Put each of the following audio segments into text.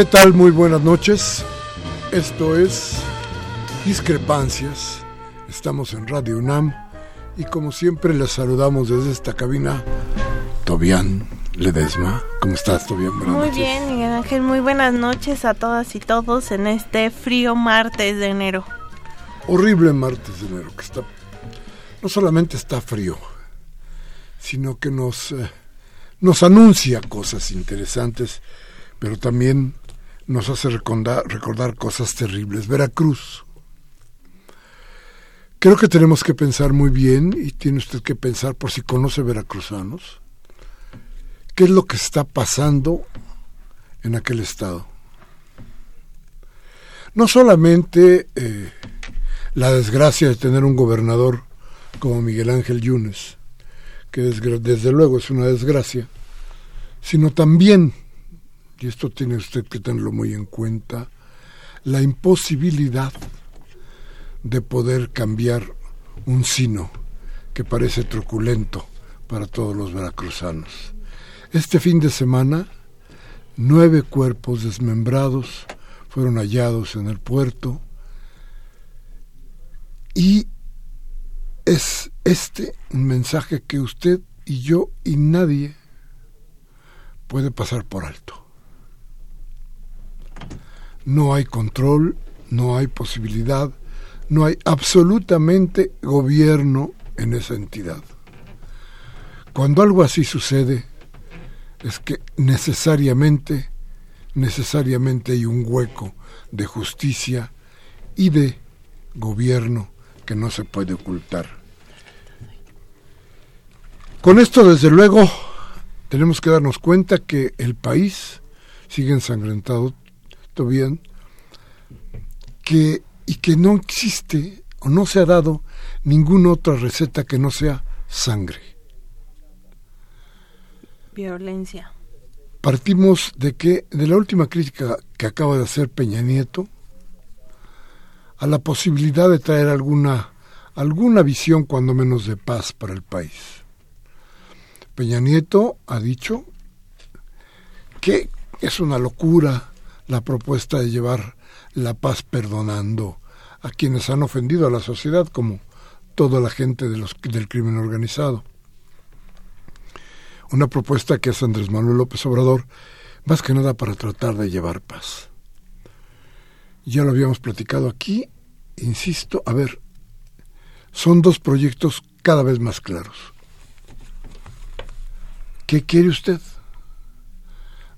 ¿Qué tal? Muy buenas noches. Esto es Discrepancias. Estamos en Radio UNAM y como siempre les saludamos desde esta cabina Tobián Ledesma. ¿Cómo estás, Tobián? muy bien, Miguel Ángel. Muy buenas noches a todas y todos en este frío martes de enero. Horrible martes de enero que está no solamente está frío, sino que nos eh, nos anuncia cosas interesantes, pero también nos hace recordar, cosas terribles. Veracruz. Creo que tenemos que pensar muy bien, y tiene usted que pensar por si conoce veracruzanos, qué es lo que está pasando en aquel estado. No solamente eh, la desgracia de tener un gobernador como Miguel Ángel Yunes, que desde luego es una desgracia, sino también y esto tiene usted que tenerlo muy en cuenta, la imposibilidad de poder cambiar un sino que parece truculento para todos los veracruzanos. Este fin de semana, nueve cuerpos desmembrados fueron hallados en el puerto y es este un mensaje que usted y yo y nadie puede pasar por alto no hay control, no hay posibilidad, no hay absolutamente gobierno en esa entidad. Cuando algo así sucede, es que necesariamente, necesariamente hay un hueco de justicia y de gobierno que no se puede ocultar. Con esto, desde luego, tenemos que darnos cuenta que el país sigue ensangrentado bien, que, y que no existe o no se ha dado ninguna otra receta que no sea sangre. Violencia. Partimos de que, de la última crítica que acaba de hacer Peña Nieto, a la posibilidad de traer alguna, alguna visión cuando menos de paz para el país. Peña Nieto ha dicho que es una locura la propuesta de llevar la paz perdonando a quienes han ofendido a la sociedad, como toda la gente del crimen organizado. Una propuesta que hace Andrés Manuel López Obrador, más que nada para tratar de llevar paz. Ya lo habíamos platicado aquí, insisto, a ver, son dos proyectos cada vez más claros. ¿Qué quiere usted?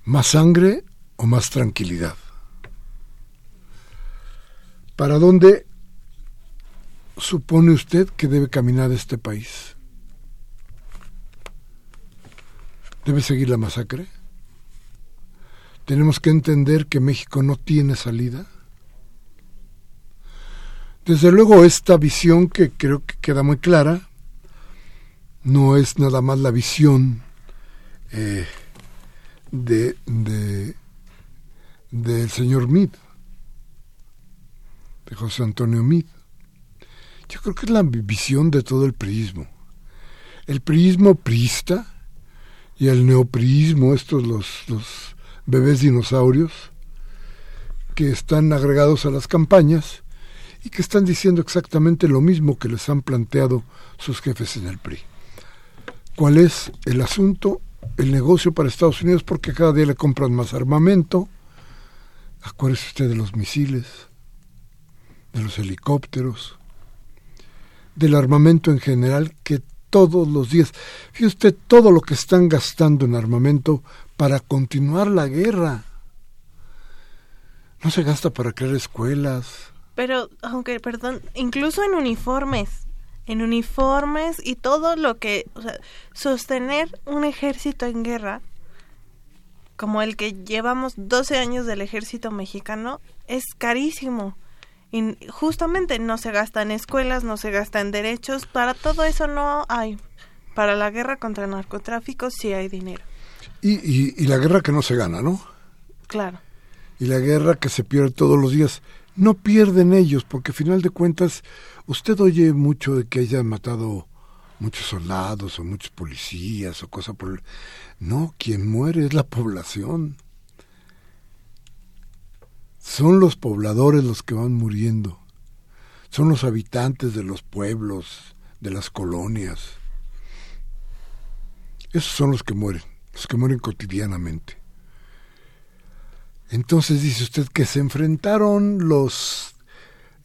¿Más sangre o más tranquilidad? ¿Para dónde supone usted que debe caminar este país? ¿Debe seguir la masacre? ¿Tenemos que entender que México no tiene salida? Desde luego esta visión que creo que queda muy clara no es nada más la visión eh, de, de del señor Mid, de José Antonio Mid. Yo creo que es la visión de todo el priismo. El priismo priista y el neopriismo, estos los, los bebés dinosaurios, que están agregados a las campañas y que están diciendo exactamente lo mismo que les han planteado sus jefes en el PRI. ¿Cuál es el asunto? El negocio para Estados Unidos porque cada día le compran más armamento. Acuérdese usted de los misiles, de los helicópteros, del armamento en general que todos los días. Fíjese usted todo lo que están gastando en armamento para continuar la guerra. No se gasta para crear escuelas. Pero, aunque, perdón, incluso en uniformes, en uniformes y todo lo que, o sea, sostener un ejército en guerra, como el que llevamos 12 años del ejército mexicano, es carísimo. Y justamente no se gasta en escuelas, no se gasta en derechos, para todo eso no hay. Para la guerra contra el narcotráfico sí hay dinero. Y, y, y la guerra que no se gana, ¿no? Claro y la guerra que se pierde todos los días. No pierden ellos, porque al final de cuentas usted oye mucho de que hayan matado muchos soldados o muchos policías o cosas por. No, quien muere es la población. Son los pobladores los que van muriendo. Son los habitantes de los pueblos, de las colonias. Esos son los que mueren, los que mueren cotidianamente. Entonces dice usted que se enfrentaron los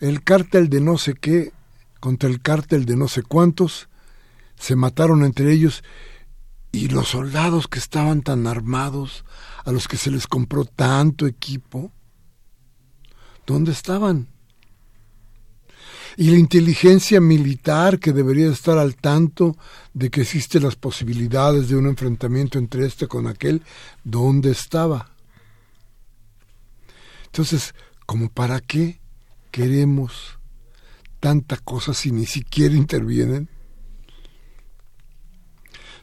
el cártel de no sé qué contra el cártel de no sé cuántos, se mataron entre ellos y los soldados que estaban tan armados, a los que se les compró tanto equipo, ¿dónde estaban? Y la inteligencia militar que debería estar al tanto de que existen las posibilidades de un enfrentamiento entre este con aquel, ¿dónde estaba? Entonces, ¿como para qué queremos tanta cosa si ni siquiera intervienen?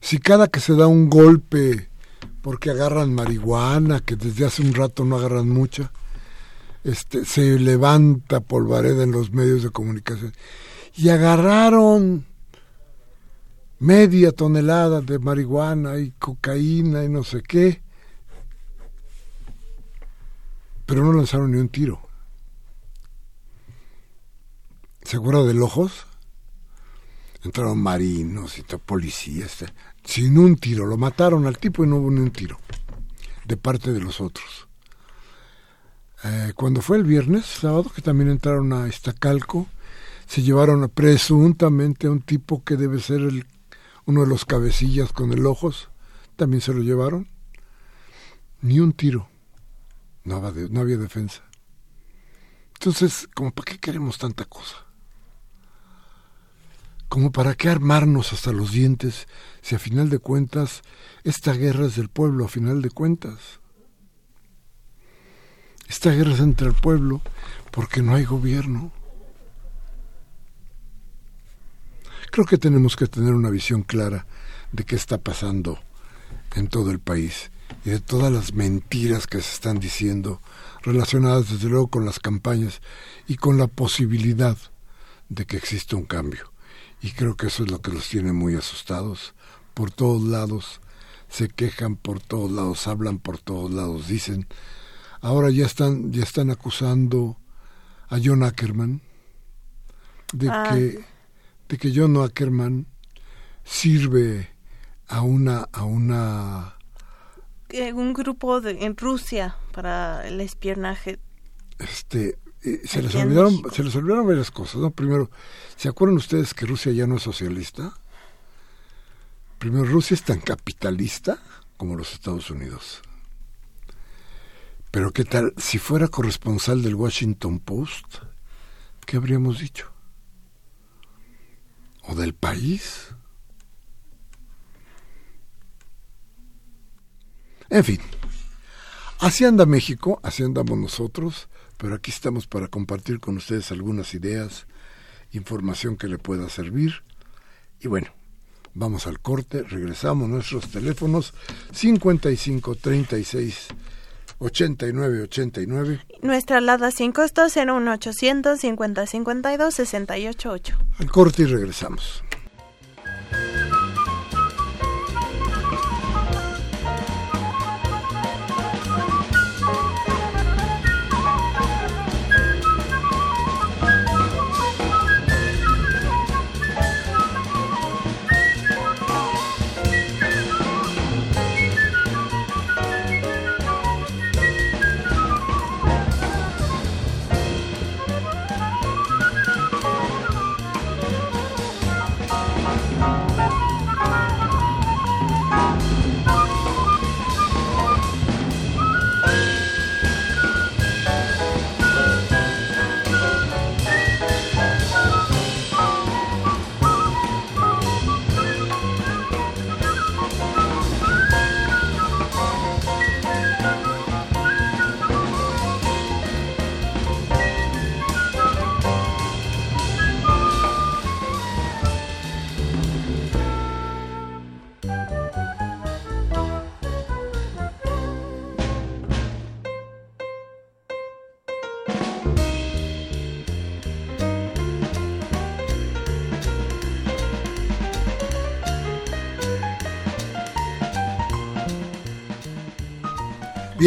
Si cada que se da un golpe porque agarran marihuana, que desde hace un rato no agarran mucha, este, se levanta polvareda en los medios de comunicación. Y agarraron media tonelada de marihuana y cocaína y no sé qué pero no lanzaron ni un tiro. ¿Se acuerda del Ojos? Entraron marinos y policías, eh, sin un tiro. Lo mataron al tipo y no hubo ni un tiro de parte de los otros. Eh, cuando fue el viernes, sábado, que también entraron a Estacalco, se llevaron presuntamente a un tipo que debe ser uno de los cabecillas con el ojos, también se lo llevaron. Ni un tiro. No, no había defensa. Entonces, ¿como para qué queremos tanta cosa? ¿Como para qué armarnos hasta los dientes si a final de cuentas esta guerra es del pueblo, a final de cuentas? Esta guerra es entre el pueblo porque no hay gobierno. Creo que tenemos que tener una visión clara de qué está pasando en todo el país y de todas las mentiras que se están diciendo relacionadas desde luego con las campañas y con la posibilidad de que exista un cambio. Y creo que eso es lo que los tiene muy asustados. Por todos lados se quejan, por todos lados hablan, por todos lados dicen. Ahora ya están, ya están acusando a John Ackerman de Ah. que de que John Ackerman sirve a una a una Eh, un grupo de, en Rusia para el espionaje. este eh, se les olvidaron se les olvidaron varias cosas no primero se acuerdan ustedes que Rusia ya no es socialista primero Rusia es tan capitalista como los Estados Unidos. Pero qué tal si fuera corresponsal del Washington Post qué habríamos dicho o del país en fin Así anda México, así andamos nosotros, pero aquí estamos para compartir con ustedes algunas ideas, información que le pueda servir. Y bueno, Vamos al corte, regresamos nuestros teléfonos 55 36 89 89. Nuestra alada sin costo 01800 50 52 68 8. Al corte y regresamos.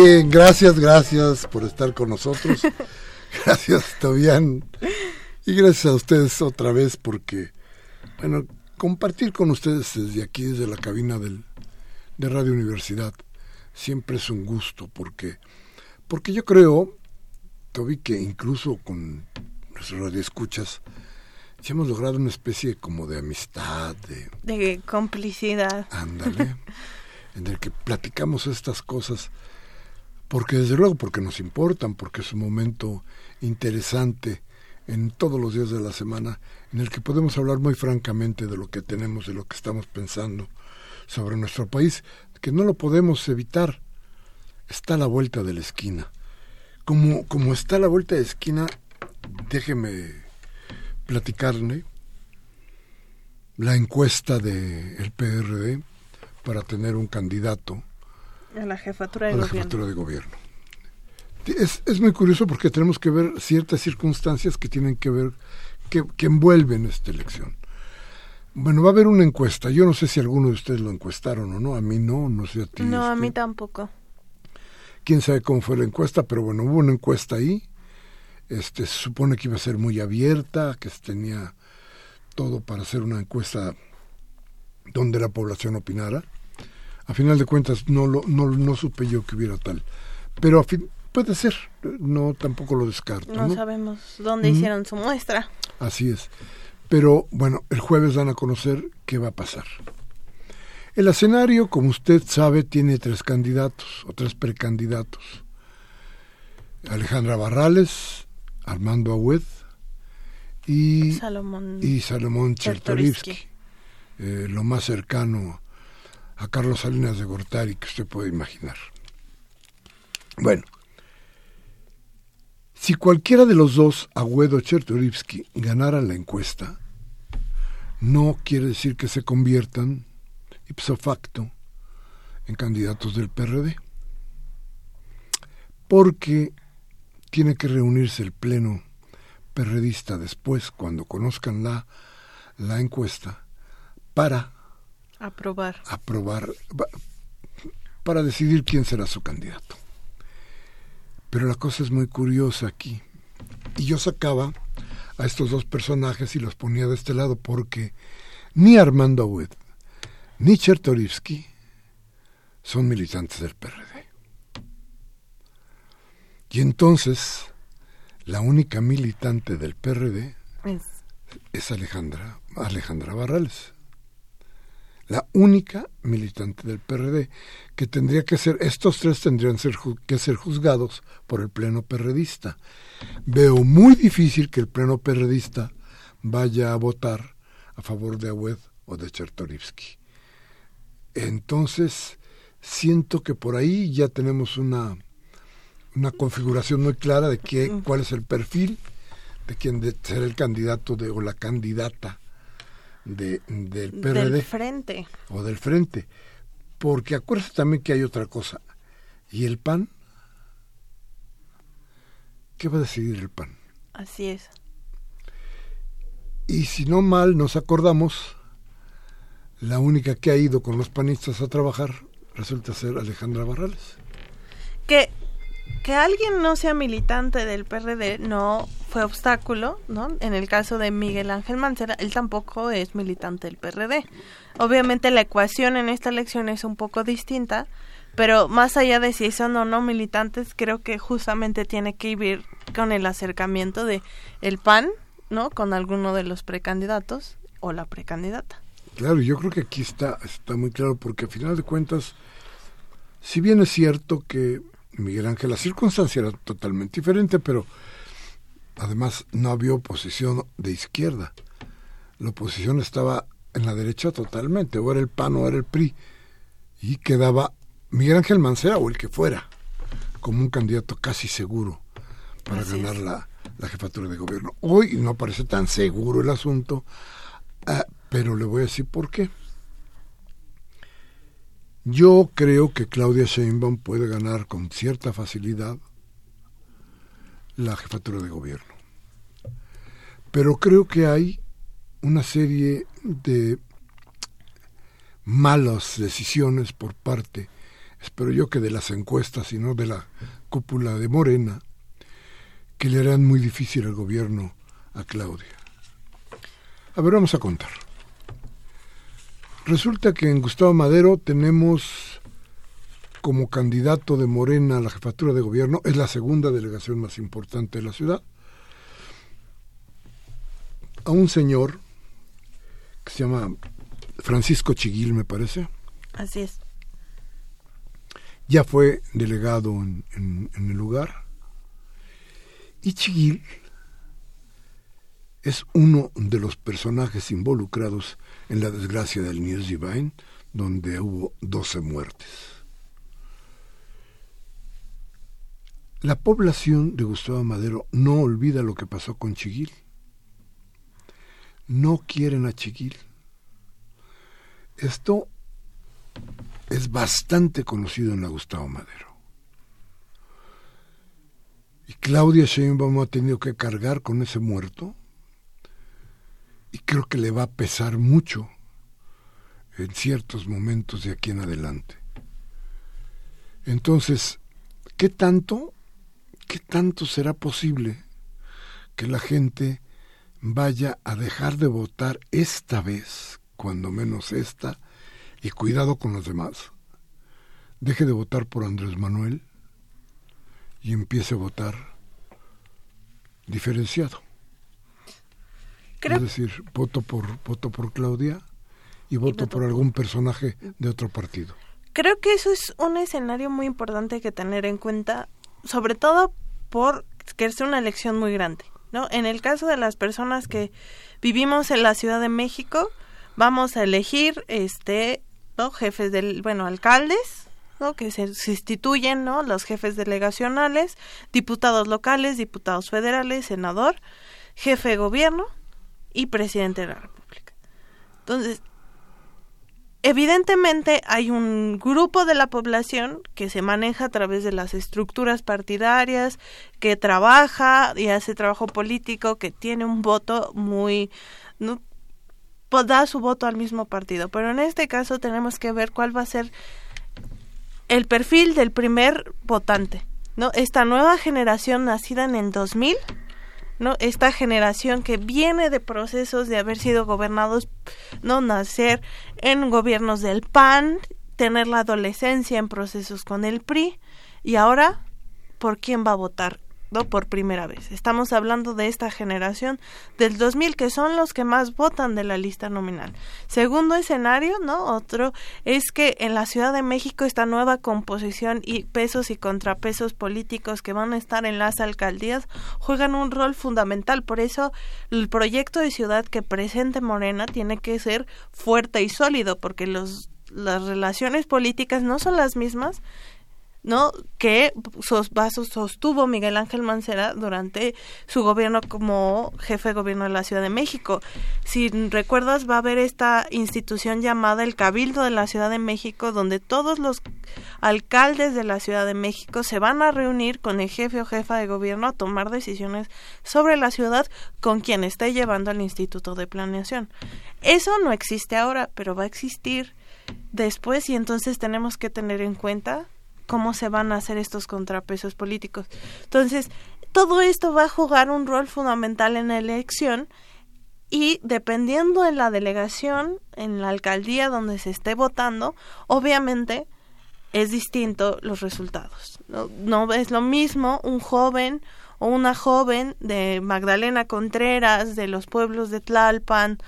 Bien, gracias, gracias por estar con nosotros. Gracias, Tobián. Y gracias a ustedes otra vez porque, bueno, compartir con ustedes desde aquí, desde la cabina del, de Radio Universidad, siempre es un gusto porque, porque yo creo, Toby, que incluso con nuestras radioescuchas, ya hemos logrado una especie como de amistad, de, De complicidad. ándale, en el que platicamos estas cosas porque desde luego porque nos importan, porque es un momento interesante en todos los días de la semana en el que podemos hablar muy francamente de lo que tenemos, de lo que estamos pensando sobre nuestro país, que no lo podemos evitar. Está a la vuelta de la esquina. Como, como está a la vuelta de la esquina, déjeme platicarle la encuesta del el PRD para tener un candidato A la jefatura a de la gobierno. jefatura de gobierno. Es, es muy curioso porque tenemos que ver ciertas circunstancias que tienen que ver, que, que envuelven esta elección. Bueno, va a haber una encuesta. Yo no sé si alguno de ustedes lo encuestaron o no. A mí no, no sé a ti. No, a este. mí tampoco. Quién sabe cómo fue la encuesta, pero bueno, hubo una encuesta ahí. Este, se supone que iba a ser muy abierta, que tenía todo para hacer una encuesta donde la población opinara. A final de cuentas no lo, no, no supe yo que hubiera tal. Pero a fin, puede ser, no tampoco lo descarto. No, ¿no? sabemos dónde hicieron su muestra. Así es. Pero bueno, el jueves dan a conocer qué va a pasar. El escenario, como usted sabe, tiene tres candidatos o tres precandidatos. Alejandra Barrales, Armando Agüed y, Salomón. y Salomón Chertorivsky. Chertorivsky. Eh, lo más cercano a Carlos Salinas de Gortari que usted puede imaginar. Bueno, si cualquiera de los dos, Agüed o Chertorivsky, ganara la encuesta, no quiere decir que se conviertan ipso facto en candidatos del PRD. Porque tiene que reunirse el pleno perredista después, cuando conozcan la, la encuesta, para Aprobar. aprobar, para decidir quién será su candidato. Pero la cosa es muy curiosa aquí. Y yo sacaba a estos dos personajes y los ponía de este lado porque ni Armando Agüed ni Chertorivsky son militantes del PRD. Y entonces, la única militante del PRD Es- es Alejandra, Alejandra Barrales. La única militante del PRD que tendría que ser, estos tres tendrían ser que ser juzgados por el pleno perredista. Veo muy difícil que el pleno perredista vaya a votar a favor de Agüed o de Chertorivsky. Entonces, siento que por ahí ya tenemos una, una configuración muy clara de qué, cuál es el perfil de quien de ser el candidato de, o la candidata de, del PRD. Del frente. O del frente. Porque acuérdate también que hay otra cosa. ¿Y el PAN? ¿Qué va a decidir el PAN? Así es. Y si no mal nos acordamos, la única que ha ido con los panistas a trabajar resulta ser Alejandra Barrales. Que, que alguien no sea militante del PRD no fue obstáculo, ¿no? En el caso de Miguel Ángel Mancera, él tampoco es militante del PRD. Obviamente la ecuación en esta elección es un poco distinta, pero más allá de si son o no militantes, creo que justamente tiene que ir con el acercamiento de el PAN, ¿no? Con alguno de los precandidatos o la precandidata. Claro, yo creo que aquí está, está muy claro, porque a final de cuentas, si bien es cierto que Miguel Ángel, la circunstancia era totalmente diferente, pero además no había oposición de izquierda. La oposición estaba en la derecha totalmente, o era el PAN o era el PRI, y quedaba Miguel Ángel Mancera o el que fuera, como un candidato casi seguro para ganar la, la, jefatura de gobierno. Hoy no parece tan seguro el asunto, ah, pero le voy a decir por qué. Yo creo que Claudia Sheinbaum puede ganar con cierta facilidad la jefatura de gobierno. Pero creo que hay una serie de malas decisiones por parte, espero yo que de las encuestas y no de la cúpula de Morena, que le harán muy difícil el gobierno a Claudia. A ver, vamos a contar. Resulta que en Gustavo Madero tenemos como candidato de Morena a la jefatura de gobierno, es la segunda delegación más importante de la ciudad, a un señor que se llama Francisco Chiguil, me parece. Así es. Ya fue delegado en, en, en el lugar. Y Chiguil es uno de los personajes involucrados en la desgracia del News Divine, donde hubo 12 muertes. La población de Gustavo Madero no olvida lo que pasó con Chiguil. No quieren a Chiguil. Esto es bastante conocido en la Gustavo Madero. Y Claudia Sheinbaum ha tenido que cargar con ese muerto y creo que le va a pesar mucho en ciertos momentos de aquí en adelante. Entonces, ¿qué tanto, qué tanto será posible que la gente vaya a dejar de votar esta vez, cuando menos esta, y cuidado con los demás? Deje de votar por Andrés Manuel y empiece a votar diferenciado. Es decir, voto por, voto por Claudia y voto, por algún personaje de otro partido. Creo que eso es un escenario muy importante que tener en cuenta, sobre todo por que es una elección muy grande, ¿no? En el caso de las personas que vivimos en la Ciudad de México, vamos a elegir este, ¿no? jefes del, bueno, alcaldes, ¿no? que se sustituyen, ¿no? los jefes delegacionales, diputados locales, diputados federales, senador, jefe de gobierno, y presidente de la República. Entonces, evidentemente hay un grupo de la población que se maneja a través de las estructuras partidarias, que trabaja y hace trabajo político, que tiene un voto muy... ¿no? Pues da su voto al mismo partido. Pero en este caso tenemos que ver cuál va a ser el perfil del primer votante. ¿no? Esta nueva generación nacida en el 2000 ¿no? Esta generación que viene de procesos de haber sido gobernados, no nacer en gobiernos del PAN, tener la adolescencia en procesos con el PRI y ahora por quién va a votar. Por primera vez. Estamos hablando de esta generación del 2000 que son los que más votan de la lista nominal. Segundo escenario, ¿no? Otro es que en la Ciudad de México esta nueva composición y pesos y contrapesos políticos que van a estar en las alcaldías juegan un rol fundamental. Por eso el proyecto de ciudad que presente Morena tiene que ser fuerte y sólido porque los las relaciones políticas no son las mismas ¿no? Que sostuvo Miguel Ángel Mancera durante su gobierno como jefe de gobierno de la Ciudad de México. Si recuerdas, va a haber esta institución llamada el Cabildo de la Ciudad de México, donde todos los alcaldes de la Ciudad de México se van a reunir con el jefe o jefa de gobierno a tomar decisiones sobre la ciudad con quien esté llevando el Instituto de Planeación. Eso no existe ahora, pero va a existir después y entonces tenemos que tener en cuenta cómo se van a hacer estos contrapesos políticos. Entonces, todo esto va a jugar un rol fundamental en la elección y dependiendo de la delegación, en la alcaldía donde se esté votando, obviamente es distinto los resultados. No, no es lo mismo un joven o una joven de Magdalena Contreras, de los pueblos de Tlalpan,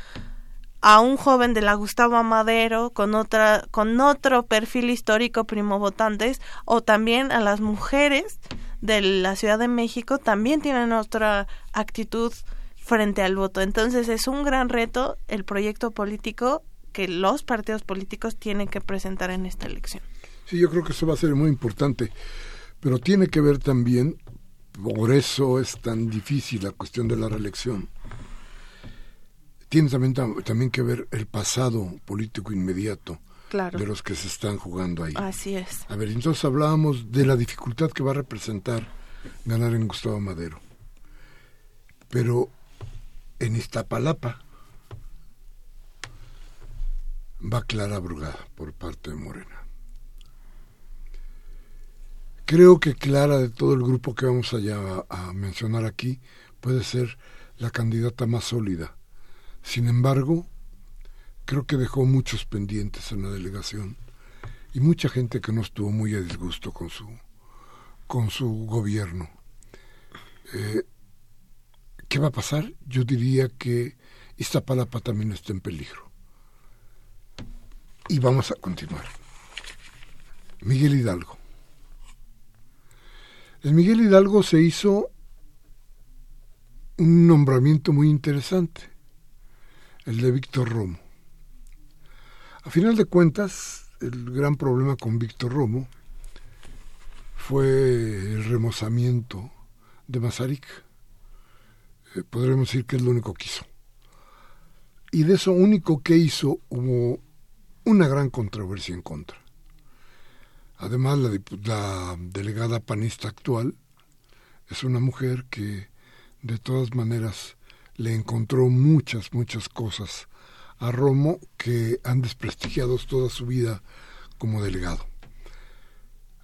a un joven de la Gustavo Madero con otra con otro perfil histórico primo votantes o también a las mujeres de la Ciudad de México también tienen otra actitud frente al voto. Entonces es un gran reto el proyecto político que los partidos políticos tienen que presentar en esta elección. Sí, yo creo que eso va a ser muy importante, pero tiene que ver también, por eso es tan difícil la cuestión de la reelección, tiene también, también que ver el pasado político inmediato de los que se están jugando ahí. Así es. A ver, entonces hablábamos de la dificultad que va a representar ganar en Gustavo Madero. Pero en Iztapalapa va Clara Brugada por parte de Morena. Creo que Clara, de todo el grupo que vamos allá a mencionar aquí, puede ser la candidata más sólida sin embargo, creo que dejó muchos pendientes en la delegación y mucha gente que no estuvo muy a disgusto con su con su gobierno. Eh, ¿Qué va a pasar? Yo diría que Iztapalapa también está en peligro. Y vamos a continuar. Miguel Hidalgo. En Miguel Hidalgo se hizo un nombramiento muy interesante el de Víctor Romo. A final de cuentas, el gran problema con Víctor Romo fue el remozamiento de Mazarik. Eh, podremos decir que es lo único que hizo. Y de eso único que hizo hubo una gran controversia en contra. Además, la, la delegada panista actual es una mujer que de todas maneras le encontró muchas, muchas cosas a Romo que han desprestigiado toda su vida como delegado.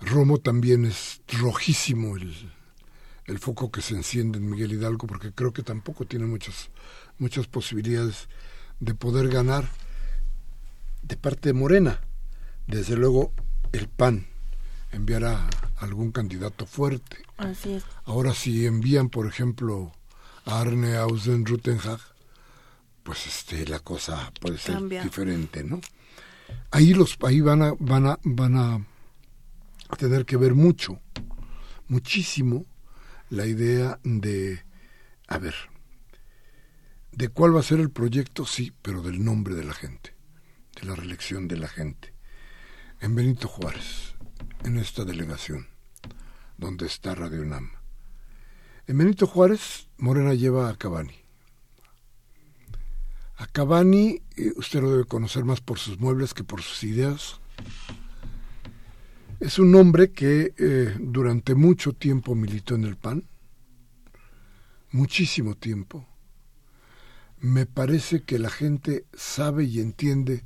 Romo también es rojísimo el, el foco que se enciende en Miguel Hidalgo porque creo que tampoco tiene muchas, muchas posibilidades de poder ganar de parte de Morena. Desde luego el PAN enviará algún candidato fuerte. Así es. Ahora si envían, por ejemplo, Arne Ausen Rutenhag, pues este la cosa puede ser diferente, ¿no? Ahí los ahí van a van a van a tener que ver mucho, muchísimo la idea de a ver, de cuál va a ser el proyecto, sí, pero del nombre de la gente, de la reelección de la gente. En Benito Juárez, en esta delegación, donde está Radio UNAM. En Benito Juárez, Morena lleva a Cabani. A Cabani, eh, usted lo debe conocer más por sus muebles que por sus ideas. Es un hombre que eh, durante mucho tiempo militó en el PAN, muchísimo tiempo. Me parece que la gente sabe y entiende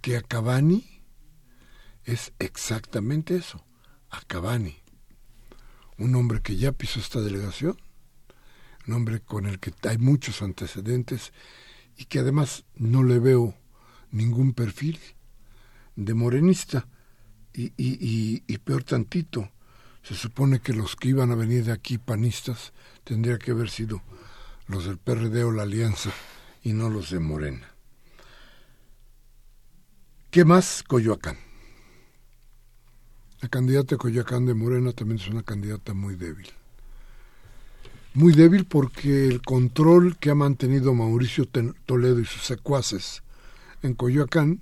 que a Cabani es exactamente eso, a Cabani un hombre que ya pisó esta delegación, un hombre con el que hay muchos antecedentes y que además no le veo ningún perfil de morenista y, y, y, peor tantito, se supone que los que iban a venir de aquí panistas tendría que haber sido los del PRD o la Alianza y no los de Morena. ¿Qué más? Coyoacán. La candidata de Coyoacán de Morena también es una candidata muy débil. Muy débil porque el control que ha mantenido Mauricio Toledo y sus secuaces en Coyoacán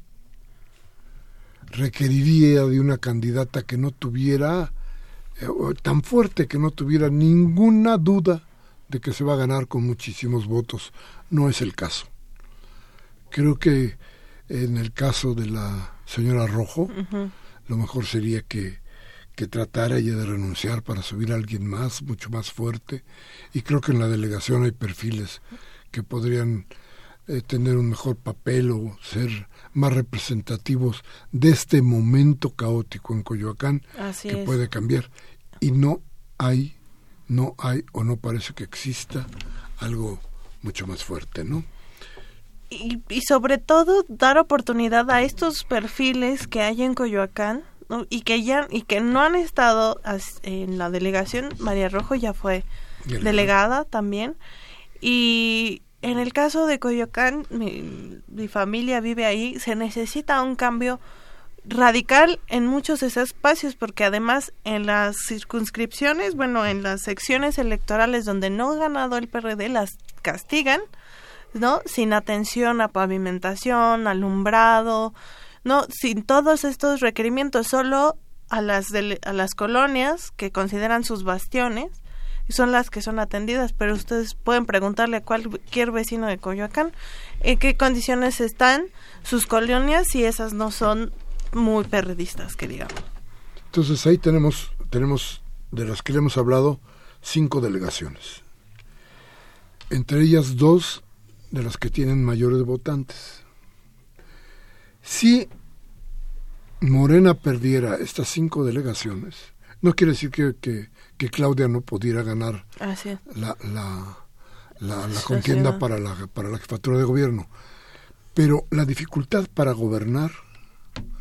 requeriría de una candidata que no tuviera eh, tan fuerte que no tuviera ninguna duda de que se va a ganar con muchísimos votos. No es el caso. Creo que en el caso de la señora Rojo, lo mejor sería que, que tratara ella de renunciar para subir a alguien más, mucho más fuerte. Y creo que en la delegación hay perfiles que podrían eh, tener un mejor papel o ser más representativos de este momento caótico en Coyoacán que puede cambiar. Y no hay, no hay o no parece que exista algo mucho más fuerte, ¿no? Y, y sobre todo dar oportunidad a estos perfiles que hay en Coyoacán y que ya y que no han estado en la delegación. María Rojo ya fue delegada también y en el caso de Coyoacán, mi, familia vive ahí, se necesita un cambio radical en muchos de esos espacios, porque además en las circunscripciones, bueno, en las secciones electorales donde no ha ganado el PRD, las castigan, ¿no? Sin atención a pavimentación, alumbrado, no, sin todos estos requerimientos, solo a las, a las colonias que consideran sus bastiones son las que son atendidas, pero ustedes pueden preguntarle a cualquier vecino de Coyoacán en qué condiciones están sus colonias si esas no son muy perredistas, que digamos. Entonces ahí tenemos, tenemos de las que le hemos hablado, cinco delegaciones. Entre ellas dos de las que tienen mayores votantes. Si Morena perdiera estas cinco delegaciones, no quiere decir que, que, que Claudia no pudiera ganar la, la, la, contienda para la, para la jefatura de gobierno. Pero la dificultad para gobernar,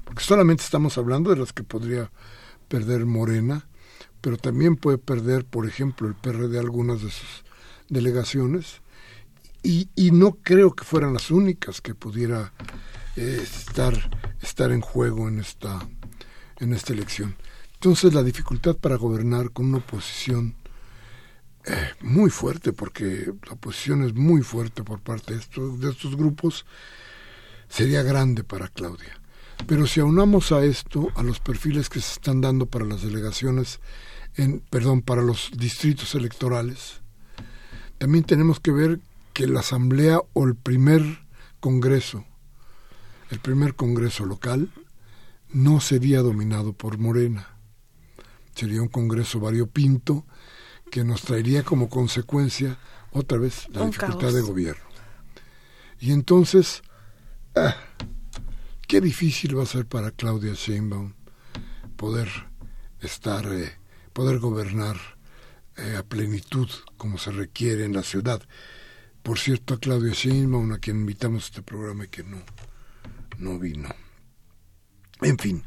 porque solamente estamos hablando de las que podría perder Morena, pero también puede perder, por ejemplo, el PRD algunas de sus delegaciones, y, y no creo que fueran las únicas que pudiera eh, estar, estar en juego en esta, en esta elección. Entonces la dificultad para gobernar con una oposición eh, muy fuerte, porque la oposición es muy fuerte por parte de estos, de estos grupos, sería grande para Claudia. Pero si aunamos a esto, a los perfiles que se están dando para las delegaciones, en, perdón, para los distritos electorales, también tenemos que ver que la asamblea o el primer congreso, el primer congreso local, no sería dominado por Morena sería un Congreso variopinto que nos traería como consecuencia otra vez la dificultad de gobierno. Y entonces, ah, qué difícil va a ser para Claudia Sheinbaum poder estar, eh, poder gobernar eh, a plenitud como se requiere en la ciudad. Por cierto, a Claudia Sheinbaum, a quien invitamos a este programa y que no, no vino. En fin,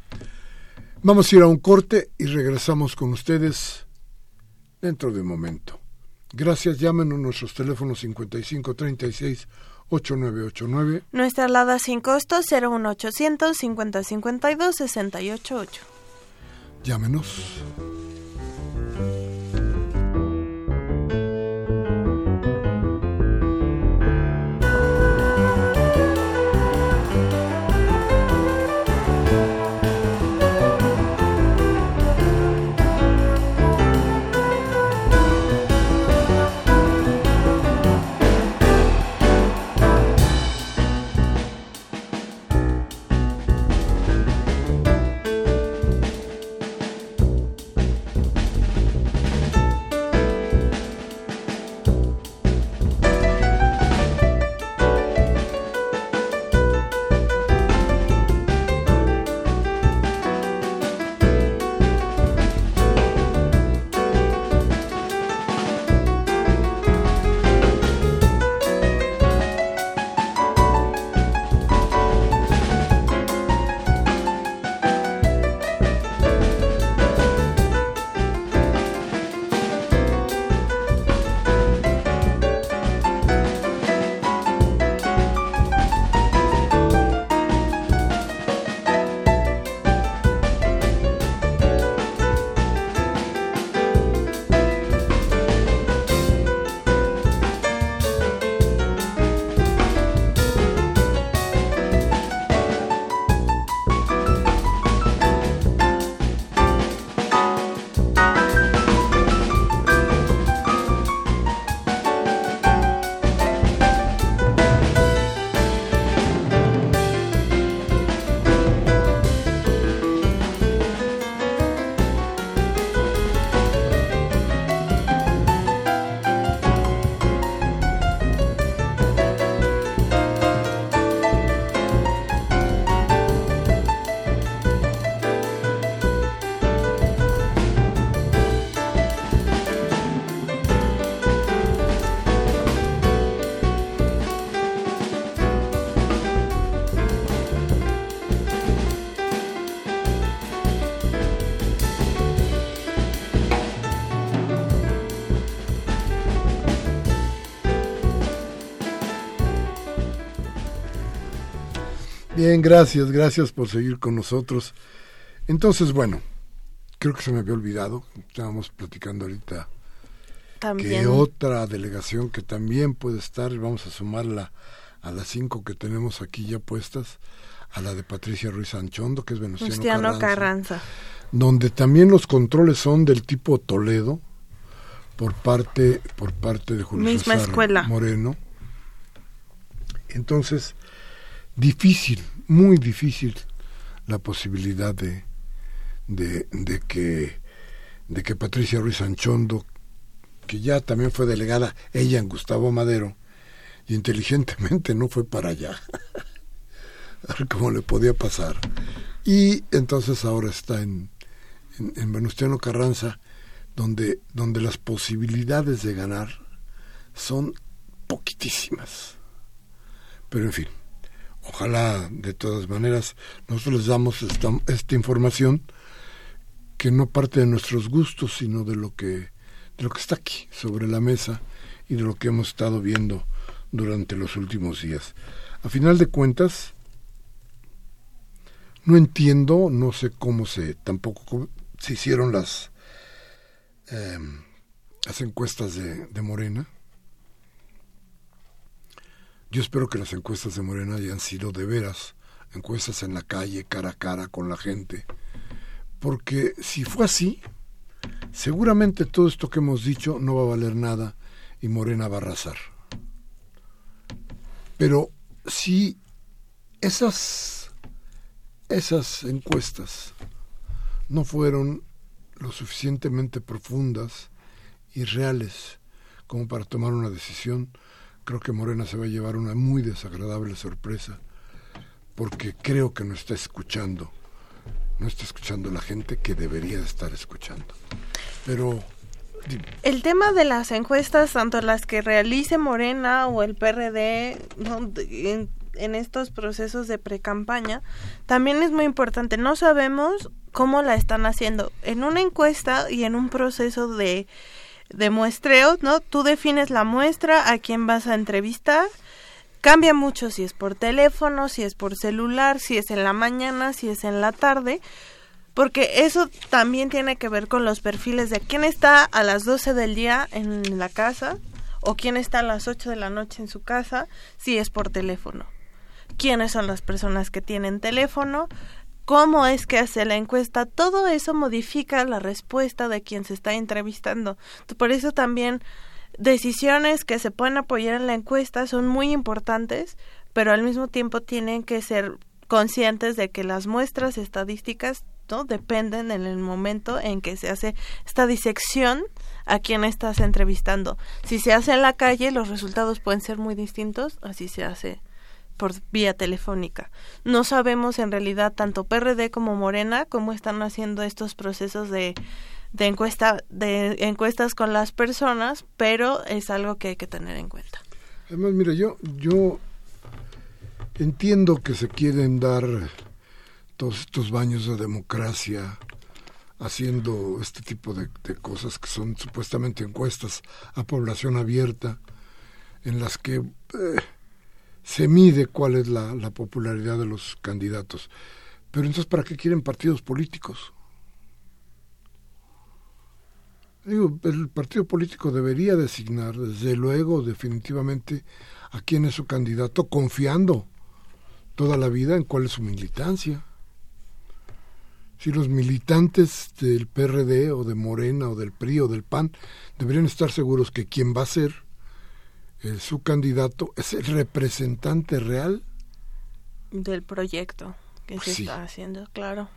Vamos a ir a un corte y regresamos con ustedes dentro de un momento. Gracias, llámenos nuestros teléfonos 5536 8989. Nuestra alada sin costo 01800 5052 688. Llámenos. Bien, gracias, gracias por seguir con nosotros. Entonces, bueno, creo que se me había olvidado, estábamos platicando ahorita También. que otra delegación que también puede estar, vamos a sumarla a las cinco que tenemos aquí ya puestas, a la de Patricia Ruiz Anchondo, que es Venustiano, Cristiano Carranza, Carranza. donde también los controles son del tipo Toledo por parte por parte de Julio Misma César escuela. Moreno. Entonces, difícil, muy difícil la posibilidad de, de, que de que Patricia Ruiz Anchondo, que ya también fue delegada ella en Gustavo Madero, y inteligentemente no fue para allá. A ver cómo le podía pasar. Y entonces ahora está en, en, en Venustiano Carranza, donde, donde las posibilidades de ganar son poquitísimas. Pero en fin, ojalá de todas maneras nosotros les damos esta, información que no parte de nuestros gustos, sino de lo que de lo que está aquí sobre la mesa y de lo que hemos estado viendo durante los últimos días. A final de cuentas, no entiendo, no sé cómo se tampoco se hicieron las eh, las encuestas de, de Morena. Yo espero que las encuestas de Morena hayan sido de veras encuestas en la calle, cara a cara con la gente, porque si fue así, seguramente todo esto que hemos dicho no va a valer nada y Morena va a arrasar. Pero si esas esas encuestas no fueron lo suficientemente profundas y reales como para tomar una decisión, creo que Morena se va a llevar una muy desagradable sorpresa, porque creo que no está escuchando, no está escuchando la gente que debería estar escuchando. Pero El tema de las encuestas, tanto las que realice Morena o el PRD, ¿no? En estos procesos de precampaña, también es muy importante. No sabemos cómo la están haciendo. En una encuesta y en un proceso de, de muestreo, ¿no? Tú defines la muestra, a quién vas a entrevistar. Cambia mucho si es por teléfono, si es por celular, si es en la mañana, si es en la tarde. Porque eso también tiene que ver con los perfiles de quién está a las 12 del día en la casa o quién está a las 8 de la noche en su casa si es por teléfono. ¿Quiénes son las personas que tienen teléfono? ¿Cómo es que hace la encuesta? Todo eso modifica la respuesta de quien se está entrevistando. Por eso también decisiones que se pueden apoyar en la encuesta son muy importantes, pero al mismo tiempo tienen que ser conscientes de que las muestras estadísticas ¿no? dependen en el momento en que se hace esta disección a quien estás entrevistando. Si se hace en la calle, los resultados pueden ser muy distintos, así se hace por vía telefónica. No sabemos en realidad tanto PRD como Morena cómo están haciendo estos procesos de, de encuesta de encuestas con las personas, pero es algo que hay que tener en cuenta. Además, mira, yo, yo entiendo que se quieren dar todos estos baños de democracia haciendo este tipo de, de cosas que son supuestamente encuestas a población abierta, en las que eh, se mide cuál es la, la popularidad de los candidatos. Pero entonces, ¿para qué quieren partidos políticos? Digo, el partido político debería designar, desde luego, definitivamente, a quién es su candidato, confiando toda la vida en cuál es su militancia. Si los militantes del PRD o de Morena o del PRI o del PAN deberían estar seguros que quien va a ser eh, su candidato es el representante real, Del proyecto que se Sí. está haciendo, claro.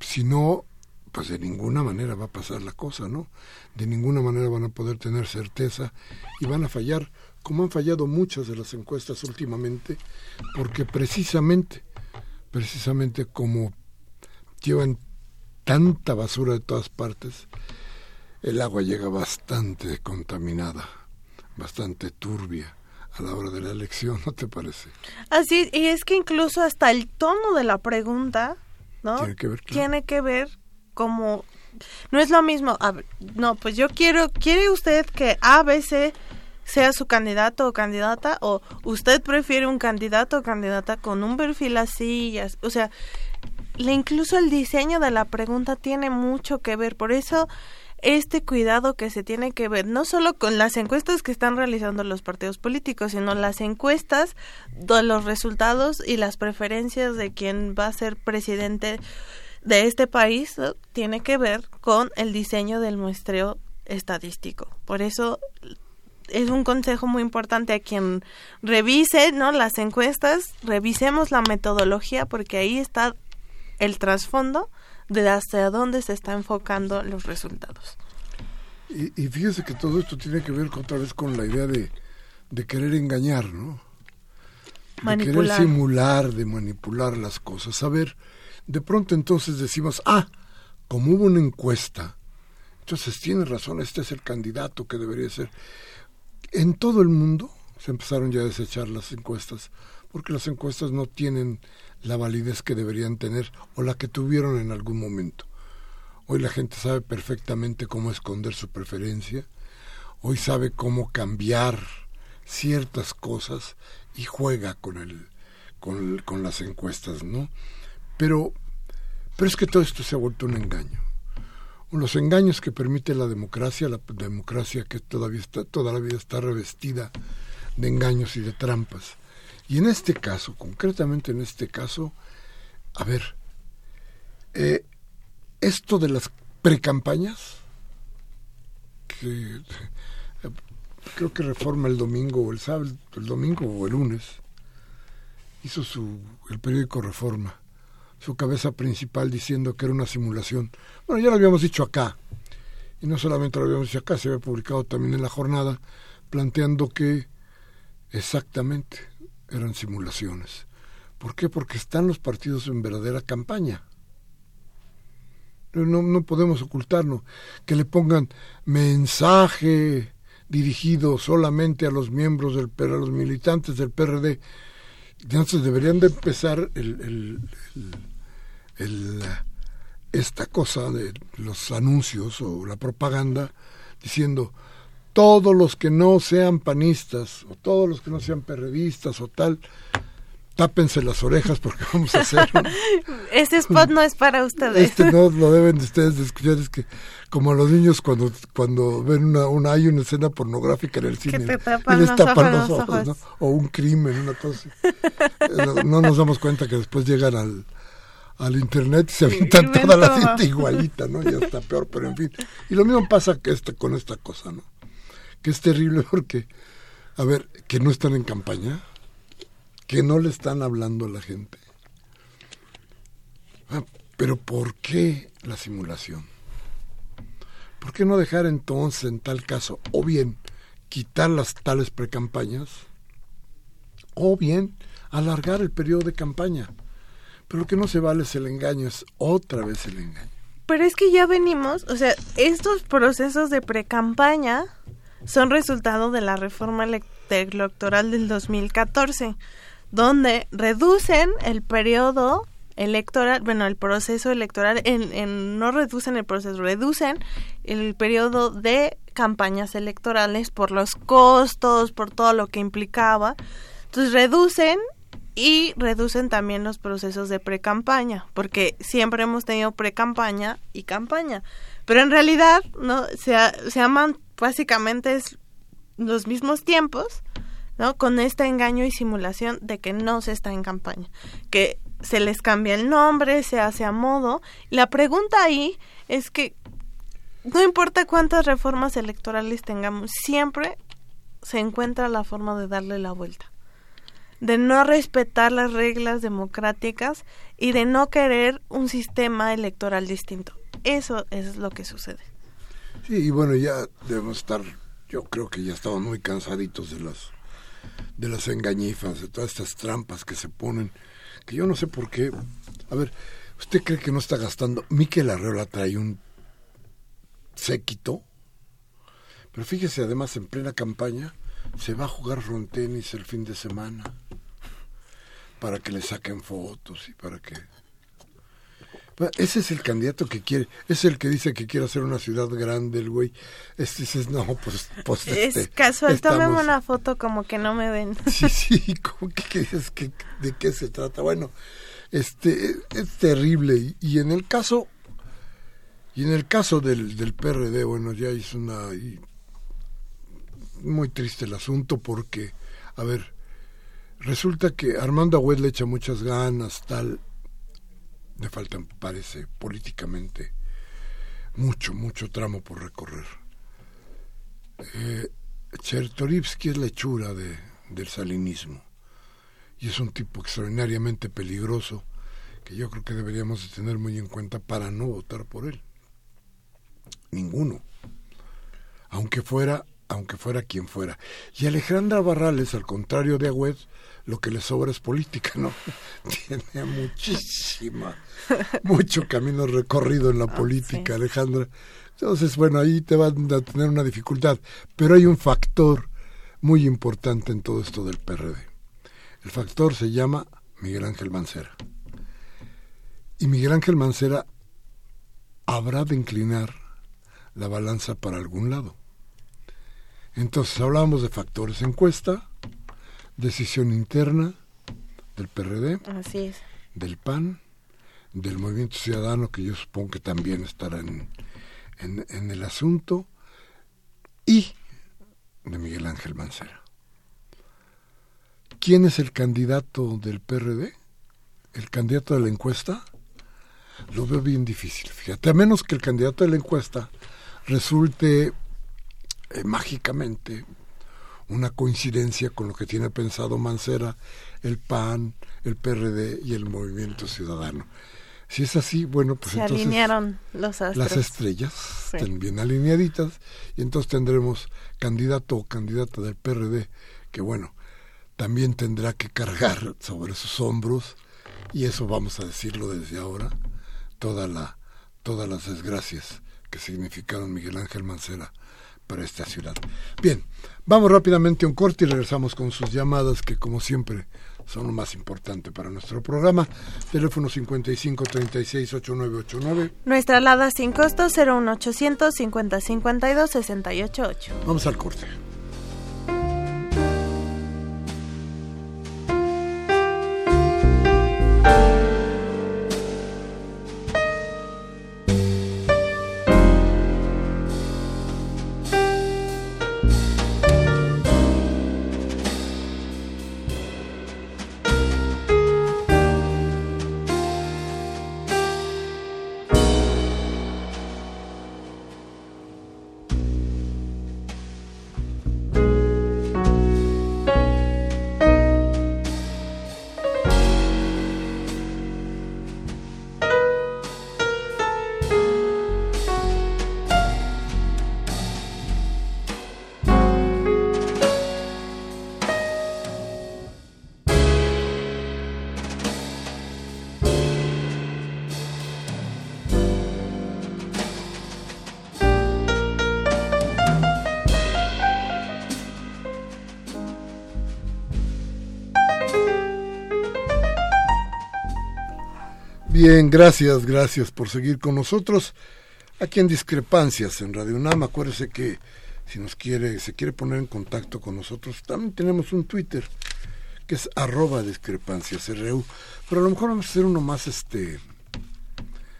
si no, pues de ninguna manera va a pasar la cosa, ¿no? De ninguna manera van a poder tener certeza y van a fallar, como han fallado muchas de las encuestas últimamente, porque precisamente, precisamente como llevan tanta basura de todas partes, el agua llega bastante contaminada, bastante turbia a la hora de la elección, ¿no te parece? Así, y es que incluso hasta el tono de la pregunta, ¿no? Tiene que ver, claro. Tiene que ver como no es lo mismo, a ver, no, pues yo quiero, quiere usted que A, B, C sea su candidato o candidata o usted prefiere un candidato o candidata con un perfil así, o sea, incluso el diseño de la pregunta tiene mucho que ver, por eso este cuidado que se tiene que ver no solo con las encuestas que están realizando los partidos políticos, sino las encuestas de los resultados y las preferencias de quien va a ser presidente de este país tiene que ver con el diseño del muestreo estadístico. Por eso es un consejo muy importante a quien revise ¿no? las encuestas, revisemos la metodología porque ahí está el trasfondo de hacia dónde se está enfocando los resultados. Y, y, fíjese que todo esto tiene que ver otra vez con la idea de, de querer engañar, ¿no? De querer simular, de manipular las cosas. A ver, de pronto entonces decimos, ah, como hubo una encuesta, entonces tiene razón, este es el candidato que debería ser. En todo el mundo se empezaron ya a desechar las encuestas, porque las encuestas no tienen la validez que deberían tener o la que tuvieron en algún momento. Hoy la gente sabe perfectamente cómo esconder su preferencia, hoy sabe cómo cambiar ciertas cosas y juega con el con, con las encuestas, ¿no? Pero pero es que todo esto se ha vuelto un engaño. Los engaños que permite la democracia, la democracia que todavía está, toda la vida está revestida de engaños y de trampas. Y en este caso, concretamente en este caso, a ver, eh, esto de las precampañas, que creo que reforma el domingo o el sábado, el domingo o el lunes, hizo su el periódico Reforma, su cabeza principal diciendo que era una simulación. Bueno, ya lo habíamos dicho acá, y no solamente lo habíamos dicho acá, se había publicado también en la jornada, planteando que exactamente eran simulaciones. ¿Por qué? Porque están los partidos en verdadera campaña. No, podemos ocultarnos. Que le pongan mensaje dirigido solamente a los miembros del a los militantes del PRD. Entonces deberían de empezar esta cosa de los anuncios o la propaganda diciendo todos los que no sean panistas o todos los que no sean perredistas o tal, tápense las orejas porque vamos a hacer Ese spot no es para ustedes. Este no lo deben de ustedes de escuchar, es que como los niños cuando cuando ven una, una hay una escena pornográfica en el cine y les tapan los, ojos, ¿no? o un crimen, una cosa. no nos damos cuenta que después llegan al al internet y se avientan toda la gente igualita, ¿no? Ya está peor, pero en fin. Y lo mismo pasa que este, con esta cosa, ¿no? Que es terrible porque, a ver, que no están en campaña, que no le están hablando a la gente. Ah, pero ¿por qué la simulación? ¿Por qué no dejar entonces, en tal caso, o bien quitar las tales precampañas, o bien alargar el periodo de campaña? Pero lo que no se vale es el engaño, es otra vez el engaño. Pero es que ya venimos, o sea, estos procesos de precampaña son resultado de la reforma electoral del 2014, donde reducen el periodo electoral, bueno, el proceso electoral, en, no reducen el proceso, reducen el periodo de campañas electorales por los costos, por todo lo que implicaba. Entonces reducen y reducen también los procesos de pre-campaña, porque siempre hemos tenido pre-campaña y campaña. Pero en realidad, no se, se aman básicamente es los mismos tiempos, ¿no? Con este engaño y simulación de que no se está en campaña, que se les cambia el nombre, se hace a modo. La pregunta ahí es que no importa cuántas reformas electorales tengamos, siempre se encuentra la forma de darle la vuelta, de no respetar las reglas democráticas y de no querer un sistema electoral distinto. Eso es lo que sucede. Sí, y bueno, ya debemos estar, yo creo que ya estamos muy cansaditos de las de las engañifas, de todas estas trampas que se ponen, que yo no sé por qué. A ver, ¿usted cree que no está gastando? Miquel Arreola trae un séquito, pero fíjese, además, en plena campaña, se va a jugar frontenis el fin de semana para que le saquen fotos y para que Ese es el candidato que quiere, es el que dice que quiere hacer una ciudad grande, el güey. Este dice, no, pues... pues es este, casual, estamos... una foto como que no me ven. Sí, sí, como que de qué se trata. Bueno, este es terrible. Y, en el caso, y en el caso del, del PRD, bueno, ya es una... muy triste el asunto porque, a ver, resulta que Armando Agüed le echa muchas ganas, tal le faltan, parece, políticamente mucho, mucho tramo por recorrer. Eh, es la hechura de, del salinismo y es un tipo extraordinariamente peligroso que yo creo que deberíamos de tener muy en cuenta para no votar por él. Ninguno. Aunque fuera, aunque fuera quien fuera. Y Alejandra Barrales, al contrario de Agüed, lo que le sobra es política, ¿no? Tiene muchísima, mucho camino recorrido en la ah, política, Alejandra. Entonces, bueno, ahí te van a tener una dificultad. Pero hay un factor muy importante en todo esto del PRD. El factor se llama Miguel Ángel Mancera. Y Miguel Ángel Mancera habrá de inclinar la balanza para algún lado. Entonces hablábamos de factores encuesta, decisión interna del PRD, Así es. del PAN, del Movimiento Ciudadano, que yo supongo que también estará en, en, el asunto, y de Miguel Ángel Mancera. ¿Quién es el candidato del PRD? ¿El candidato de la encuesta? Lo veo bien difícil, fíjate, a menos que el candidato de la encuesta resulte eh, mágicamente una coincidencia con lo que tiene pensado Mancera, el PAN, el PRD y el Movimiento Ciudadano. Si es así, bueno, pues Se alinearon los las estrellas están bien alineaditas y entonces tendremos candidato o candidata del PRD que, bueno, también tendrá que cargar sobre sus hombros y eso vamos a decirlo desde ahora, toda la, todas las desgracias que significaron Miguel Ángel Mancera para esta ciudad. Bien, vamos rápidamente a un corte y regresamos con sus llamadas que como siempre son lo más importante para nuestro programa. Teléfono 55 36 8989. Nuestra alada sin costo 01800 50 52 688. Vamos al corte. Bien, gracias, gracias por seguir con nosotros aquí en Discrepancias en Radio UNAM. Acuérdese que si nos quiere, se quiere poner en contacto con nosotros, también tenemos un Twitter que es arroba discrepancias RU, pero a lo mejor vamos a hacer uno más este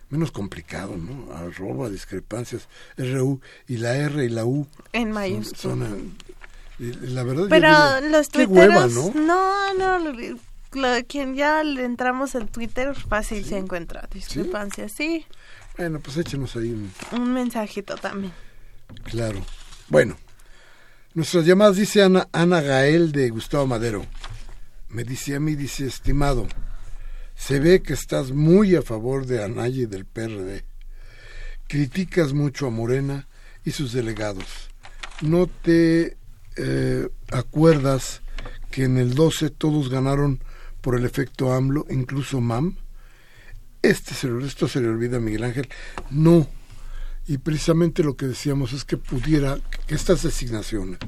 menos complicado, ¿no? Arroba discrepancias RU y la R y la U en mayúsculas. La verdad, pero los twitteros, ¿no? no, no, quien ya le entramos en Twitter, fácil se encuentra discrepancias, ¿Sí? Bueno, pues échenos ahí un... Un mensajito también. Claro. Bueno, nuestras llamadas dice Ana, Ana Gael de Gustavo Madero. Me dice a mí, dice, estimado, se ve que estás muy a favor de Anaya y del PRD. Criticas mucho a Morena y sus delegados. ¿No te eh, acuerdas que en el 12 todos ganaron por el efecto AMLO, incluso MAM. Este se, esto se le olvida a Miguel Ángel. No. Y precisamente lo que decíamos es que pudiera, que estas designaciones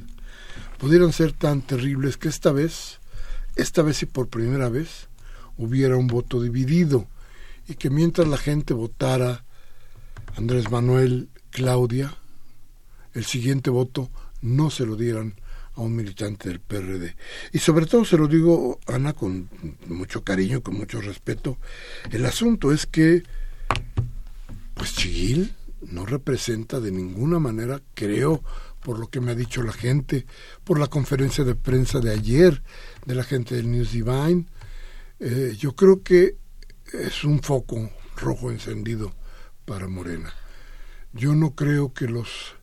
pudieran ser tan terribles que esta vez, esta vez y por primera vez, hubiera un voto dividido y que mientras la gente votara Andrés Manuel, Claudia, el siguiente voto no se lo dieran a un militante del PRD. Y sobre todo se lo digo, Ana, con mucho cariño, con mucho respeto, el asunto es que, pues Chiguil no representa de ninguna manera, creo, por lo que me ha dicho la gente, por la conferencia de prensa de ayer de la gente del News Divine, eh, yo creo que es un foco rojo encendido para Morena. Yo no creo que los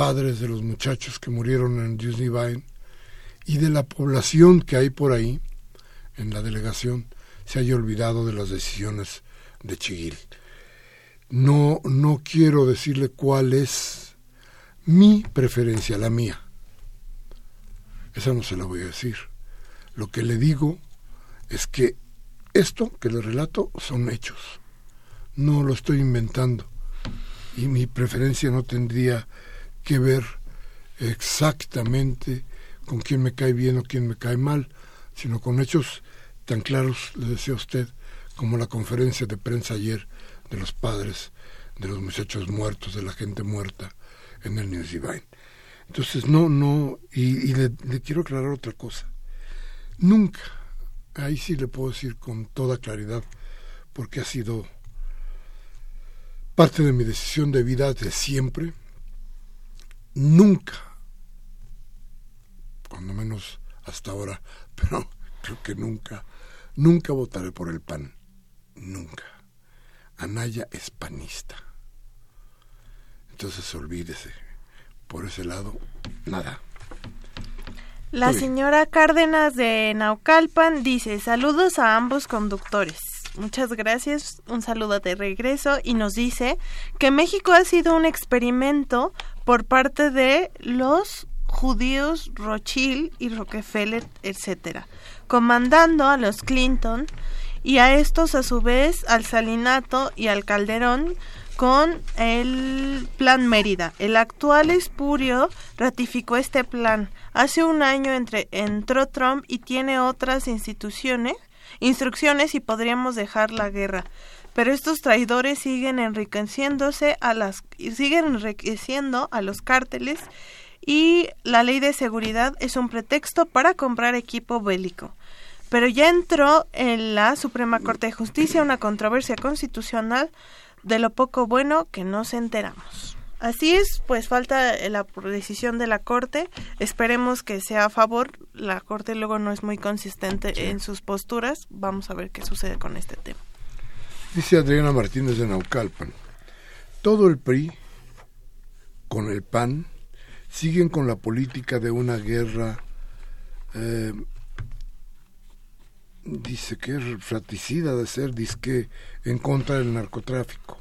padres de los muchachos que murieron en Divine y de la población que hay por ahí en la delegación se haya olvidado de las decisiones de Chiguil. No, no quiero decirle cuál es mi preferencia, la mía. Esa no se la voy a decir. Lo que le digo es que esto que le relato son hechos. No lo estoy inventando. Y mi preferencia no tendría que ver exactamente con quién me cae bien o quién me cae mal, sino con hechos tan claros, le decía usted, como la conferencia de prensa ayer de los padres de los muchachos muertos, de la gente muerta en el News Divine. Entonces, no, no, y, le, le quiero aclarar otra cosa. Nunca, ahí sí le puedo decir con toda claridad, porque ha sido parte de mi decisión de vida de siempre, nunca, cuando menos hasta ahora, pero creo que nunca, nunca votaré por el PAN, nunca. Anaya es panista. Entonces olvídese, por ese lado, nada. La señora Cárdenas de Naucalpan dice, saludos a ambos conductores. Muchas gracias, un saludo de regreso y nos dice que México ha sido un experimento por parte de los judíos Rothschild y Rockefeller, etcétera, comandando a los Clinton y a estos a su vez al Salinato y al Calderón con el Plan Mérida. El actual espurio ratificó este plan. Hace un año entre, entró Trump y tiene otras instituciones, instrucciones y podríamos dejar la guerra. Pero estos traidores siguen enriqueciéndose a las siguen enriqueciendo a los cárteles y la ley de seguridad es un pretexto para comprar equipo bélico. Pero ya entró en la Suprema Corte de Justicia una controversia constitucional de lo poco bueno que nos enteramos. Así es, pues falta la decisión de la Corte. Esperemos que sea a favor. La Corte luego no es muy consistente en sus posturas. Vamos a ver qué sucede con este tema. Dice Adriana Martínez de Naucalpan. Todo el PRI, con el PAN, siguen con la política de una guerra, eh, dice que es fratricida de ser, disque en contra del narcotráfico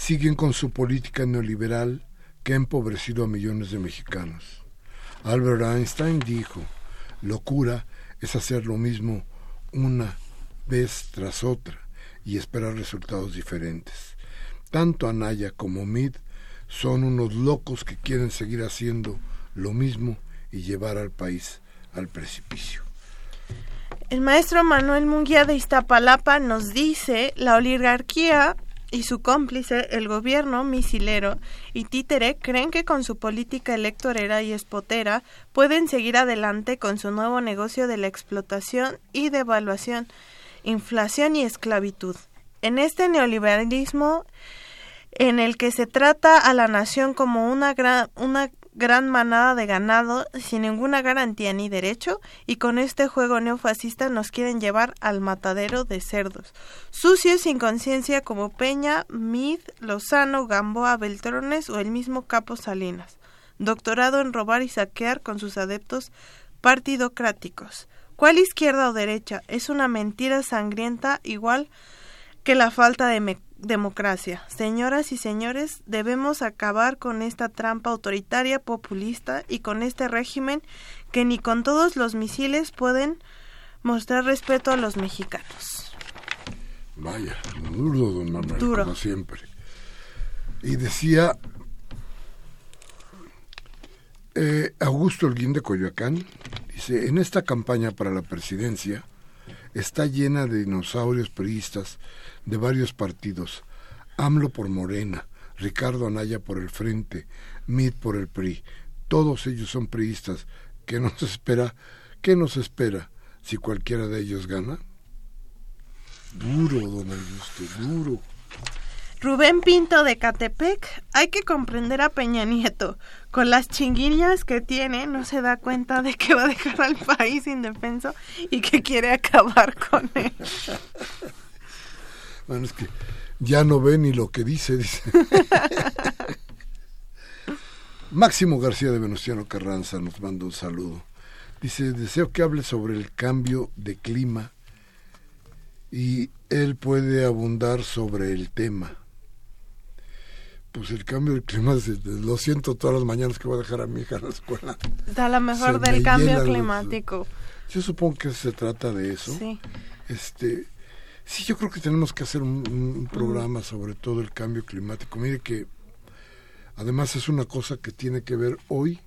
siguen con su política neoliberal que ha empobrecido a millones de mexicanos. Albert Einstein dijo, locura es hacer lo mismo una vez tras otra y esperar resultados diferentes. Tanto Anaya como Mid son unos locos que quieren seguir haciendo lo mismo y llevar al país al precipicio. El maestro Manuel Munguía de Iztapalapa nos dice, la oligarquía y su cómplice, el gobierno misilero y títere, creen que con su política electorera y espotera pueden seguir adelante con su nuevo negocio de la explotación y devaluación, inflación y esclavitud. En este neoliberalismo en el que se trata a la nación como una gran, una gran manada de ganado sin ninguna garantía ni derecho y con este juego neofascista nos quieren llevar al matadero de cerdos. Sucios sin conciencia como Peña, Mid, Lozano, Gamboa, Beltrones o el mismo Capo Salinas. Doctorado en robar y saquear con sus adeptos partidocráticos. ¿Cuál izquierda o derecha? Es una mentira sangrienta igual que la falta de democracia. Señoras y señores, debemos acabar con esta trampa autoritaria populista y con este régimen que ni con todos los misiles pueden mostrar respeto a los mexicanos. Vaya, duro, don Manuel, como siempre. Y decía eh, Augusto Holguín de Coyoacán, dice, en esta campaña para la presidencia, está llena de dinosaurios priistas de varios partidos. AMLO por Morena, Ricardo Anaya por el Frente, MID por el PRI. Todos ellos son priistas. ¿Qué nos espera? ¿Qué nos espera si cualquiera de ellos gana? Duro, don Augusto, duro. Rubén Pinto de Catepec, hay que comprender a Peña Nieto. Con las chinguillas que tiene, no se da cuenta de que va a dejar al país indefenso y que quiere acabar con él. Bueno, es que ya no ve ni lo que dice, dice. Máximo García de Venustiano Carranza nos manda un saludo. Dice, deseo que hable sobre el cambio de clima y él puede abundar sobre el tema. Pues el cambio de clima, lo siento todas las mañanas que voy a dejar a mi hija en la escuela. Da la mejor del cambio climático. Yo supongo que se trata de eso. Sí. Este, sí, yo creo que tenemos que hacer un, programa sobre todo el cambio climático. Mire que además es una cosa que tiene que ver hoy,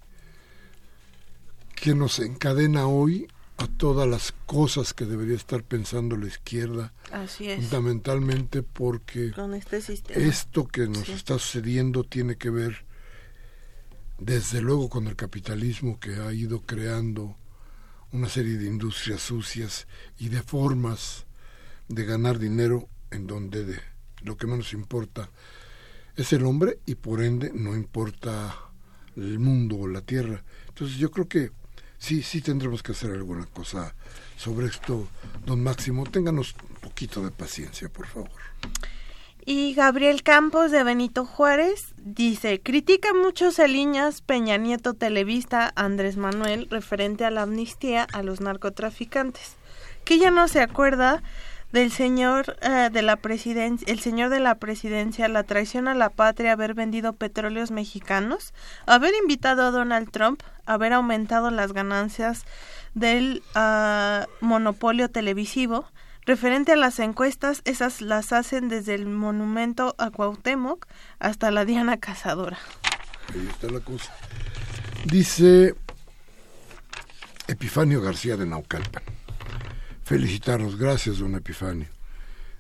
que nos encadena hoy a todas las cosas que debería estar pensando la izquierda. Así es. Fundamentalmente porque este esto que nos está sucediendo tiene que ver desde luego con el capitalismo que ha ido creando una serie de industrias sucias y de formas de ganar dinero en donde de, lo que menos importa es el hombre y por ende no importa el mundo o la tierra. Entonces yo creo que sí, sí tendremos que hacer alguna cosa sobre esto, don Máximo. Ténganos un poquito de paciencia, por favor. Y Gabriel Campos de Benito Juárez dice, critica mucho Celiñas, Peña Nieto Televista, Andrés Manuel, referente a la amnistía a los narcotraficantes, que ya no se acuerda del señor eh, de la presidencia, el señor de la presidencia, la traición a la patria, haber vendido petróleos mexicanos, haber invitado a Donald Trump, haber aumentado las ganancias del ah, monopolio televisivo. Referente a las encuestas, esas las hacen desde el monumento a Cuauhtémoc hasta la Diana Cazadora. Ahí está la cosa. Dice Epifanio García de Naucalpan felicitarnos. Gracias, don Epifanio.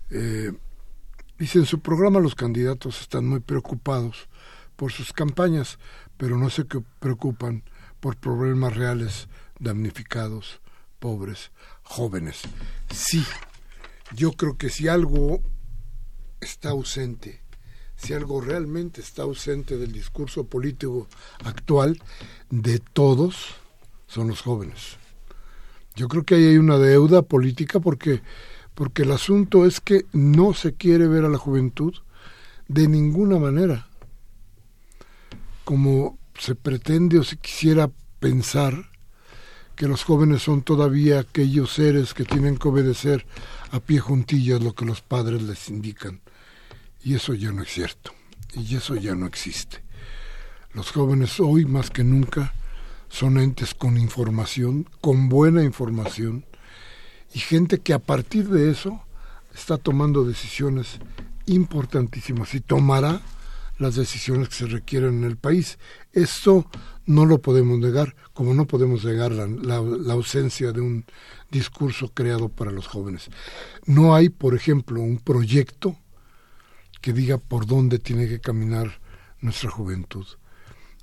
Eh, dice, en su programa los candidatos están muy preocupados por sus campañas, pero no se preocupan por problemas reales damnificados, pobres, jóvenes. Sí, yo creo que si algo está ausente, si algo realmente está ausente del discurso político actual, de todos, son los jóvenes. Yo creo que ahí hay una deuda política porque, porque el asunto es que no se quiere ver a la juventud de ninguna manera como se pretende o se quisiera pensar que los jóvenes son todavía aquellos seres que tienen que obedecer a pie juntillas lo que los padres les indican. Y eso ya no es cierto. Y eso ya no existe. Los jóvenes hoy más que nunca son entes con información, con buena información, y gente que a partir de eso está tomando decisiones importantísimas y tomará las decisiones que se requieren en el país. Esto no lo podemos negar, como no podemos negar la, la, ausencia de un discurso creado para los jóvenes. No hay, por ejemplo, un proyecto que diga por dónde tiene que caminar nuestra juventud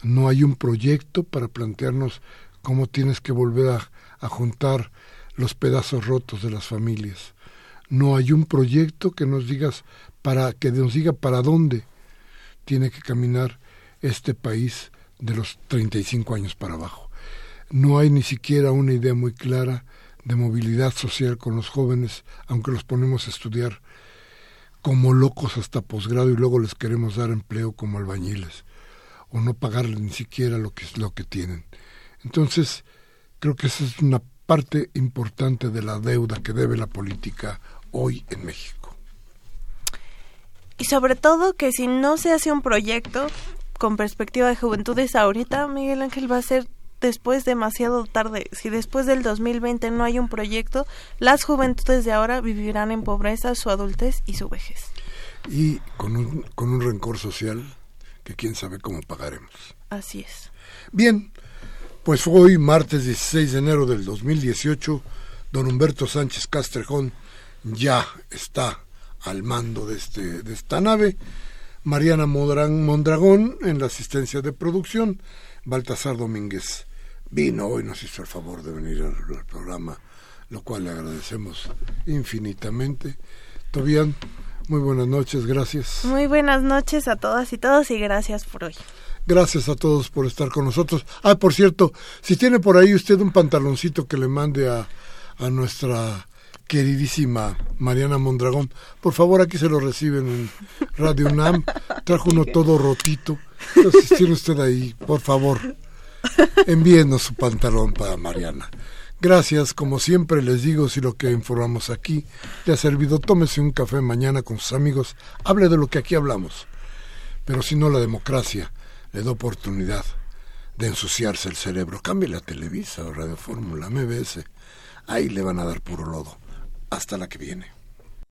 no hay un proyecto para plantearnos cómo tienes que volver a, juntar los pedazos rotos de las familias. No hay un proyecto que nos digas para que nos diga para dónde tiene que caminar este país de los 35 años para abajo. No hay ni siquiera una idea muy clara de movilidad social con los jóvenes, aunque los ponemos a estudiar como locos hasta posgrado y luego les queremos dar empleo como albañiles o no pagarle ni siquiera lo que es lo que tienen. Entonces, creo que esa es una parte importante de la deuda que debe la política hoy en México. Y sobre todo que si no se hace un proyecto con perspectiva de juventudes ahorita, Miguel Ángel va a ser después demasiado tarde. Si después del 2020 no hay un proyecto, las juventudes de ahora vivirán en pobreza, su adultez y su vejez. Y con un, con un rencor social que quién sabe cómo pagaremos. Así es. Bien, pues hoy, martes 16 de enero del 2018, Don Humberto Sánchez Castrejón ya está al mando de, este, de esta nave. Mariana Mondragón en la asistencia de producción. Baltasar Domínguez vino hoy, nos hizo el favor de venir al, programa, lo cual le agradecemos infinitamente. Tobián, muy buenas noches, gracias. Muy buenas noches a todas y todos y gracias por hoy. Gracias a todos por estar con nosotros. Ah, por cierto, si tiene por ahí usted un pantaloncito que le mande a, a nuestra queridísima Mariana Mondragón, por favor aquí se lo reciben en Radio UNAM. Trajo uno todo rotito. Entonces, tiene usted ahí, por favor, envíenos su pantalón para Mariana. Gracias, como siempre les digo, si lo que informamos aquí le ha servido, tómese un café mañana con sus amigos, hable de lo que aquí hablamos. Pero si no, la democracia le da oportunidad de ensuciarse el cerebro. Cambie la Televisa o Radio Fórmula, MBS. Ahí le van a dar puro lodo. Hasta la que viene.